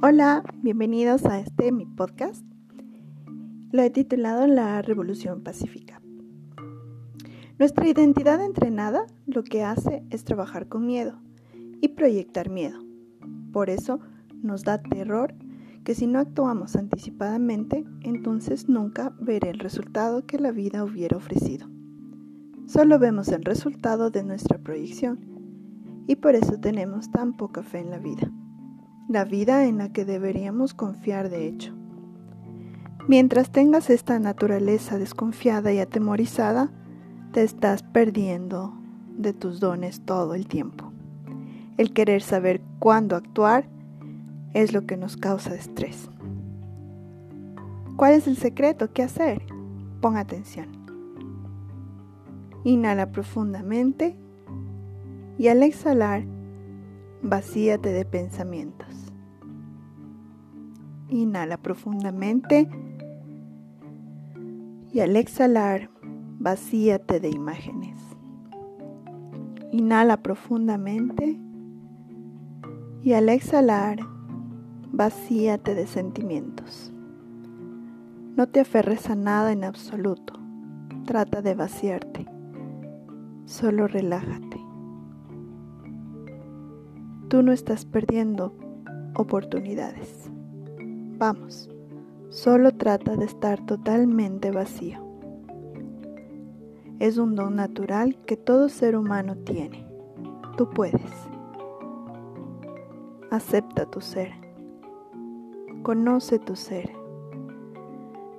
Hola, bienvenidos a este mi podcast. Lo he titulado La Revolución Pacífica. Nuestra identidad entrenada lo que hace es trabajar con miedo y proyectar miedo. Por eso nos da terror que si no actuamos anticipadamente, entonces nunca veré el resultado que la vida hubiera ofrecido. Solo vemos el resultado de nuestra proyección y por eso tenemos tan poca fe en la vida la vida en la que deberíamos confiar de hecho. Mientras tengas esta naturaleza desconfiada y atemorizada, te estás perdiendo de tus dones todo el tiempo. El querer saber cuándo actuar es lo que nos causa estrés. ¿Cuál es el secreto? ¿Qué hacer? Pon atención. Inhala profundamente y al exhalar, vacíate de pensamientos. Inhala profundamente y al exhalar, vacíate de imágenes. Inhala profundamente y al exhalar, vacíate de sentimientos. No te aferres a nada en absoluto. Trata de vaciarte. Solo relájate. Tú no estás perdiendo oportunidades. Vamos, solo trata de estar totalmente vacío. Es un don natural que todo ser humano tiene. Tú puedes. Acepta tu ser. Conoce tu ser.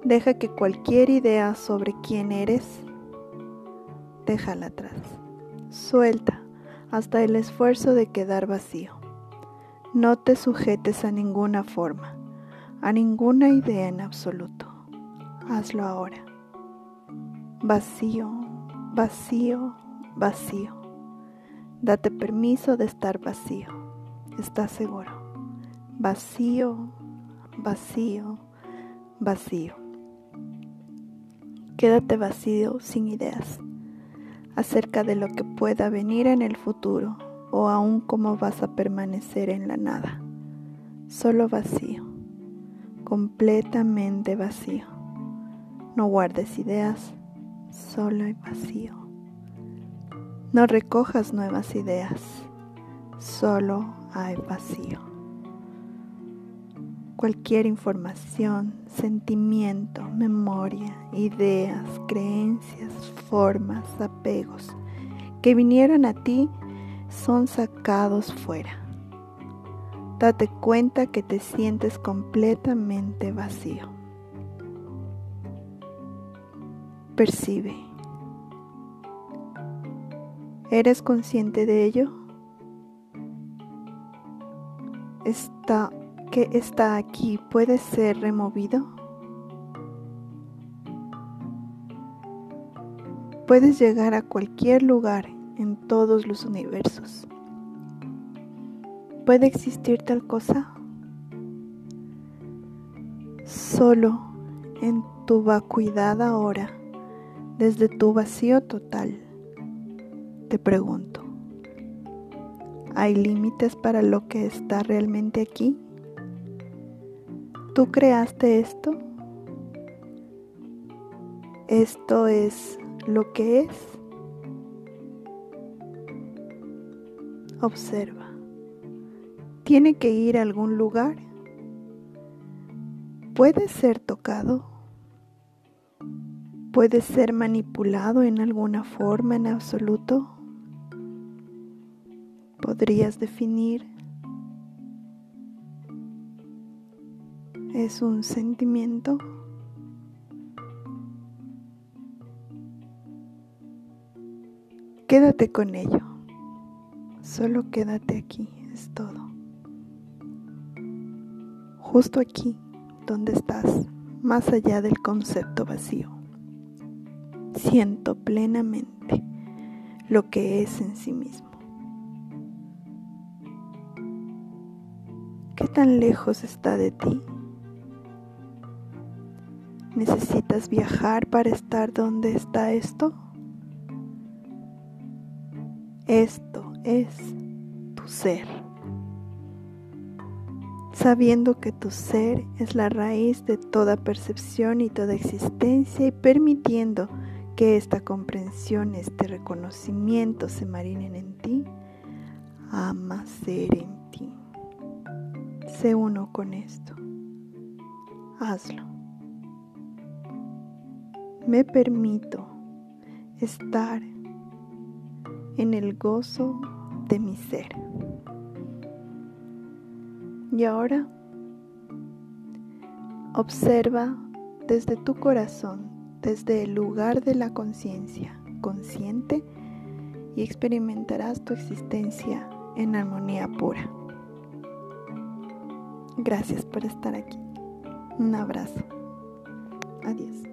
Deja que cualquier idea sobre quién eres, déjala atrás. Suelta hasta el esfuerzo de quedar vacío. No te sujetes a ninguna forma a ninguna idea en absoluto. Hazlo ahora. Vacío, vacío, vacío. Date permiso de estar vacío. ¿Estás seguro? Vacío, vacío, vacío. Quédate vacío sin ideas acerca de lo que pueda venir en el futuro o aún cómo vas a permanecer en la nada. Solo vacío completamente vacío. No guardes ideas, solo hay vacío. No recojas nuevas ideas, solo hay vacío. Cualquier información, sentimiento, memoria, ideas, creencias, formas, apegos que vinieron a ti son sacados fuera Date cuenta que te sientes completamente vacío. Percibe. ¿Eres consciente de ello? ¿Está, que está aquí puede ser removido? Puedes llegar a cualquier lugar en todos los universos. ¿Puede existir tal cosa? Solo en tu vacuidad ahora, desde tu vacío total, te pregunto, ¿hay límites para lo que está realmente aquí? ¿Tú creaste esto? ¿Esto es lo que es? Observa tiene que ir a algún lugar. Puede ser tocado. Puede ser manipulado en alguna forma en absoluto. Podrías definir. Es un sentimiento. Quédate con ello. Solo quédate aquí, es todo justo aquí donde estás, más allá del concepto vacío. Siento plenamente lo que es en sí mismo. ¿Qué tan lejos está de ti? ¿Necesitas viajar para estar donde está esto? Esto es tu ser sabiendo que tu ser es la raíz de toda percepción y toda existencia y permitiendo que esta comprensión, este reconocimiento se marinen en ti, ama ser en ti. Sé uno con esto. Hazlo. Me permito estar en el gozo de mi ser. Y ahora observa desde tu corazón, desde el lugar de la conciencia consciente y experimentarás tu existencia en armonía pura. Gracias por estar aquí. Un abrazo. Adiós.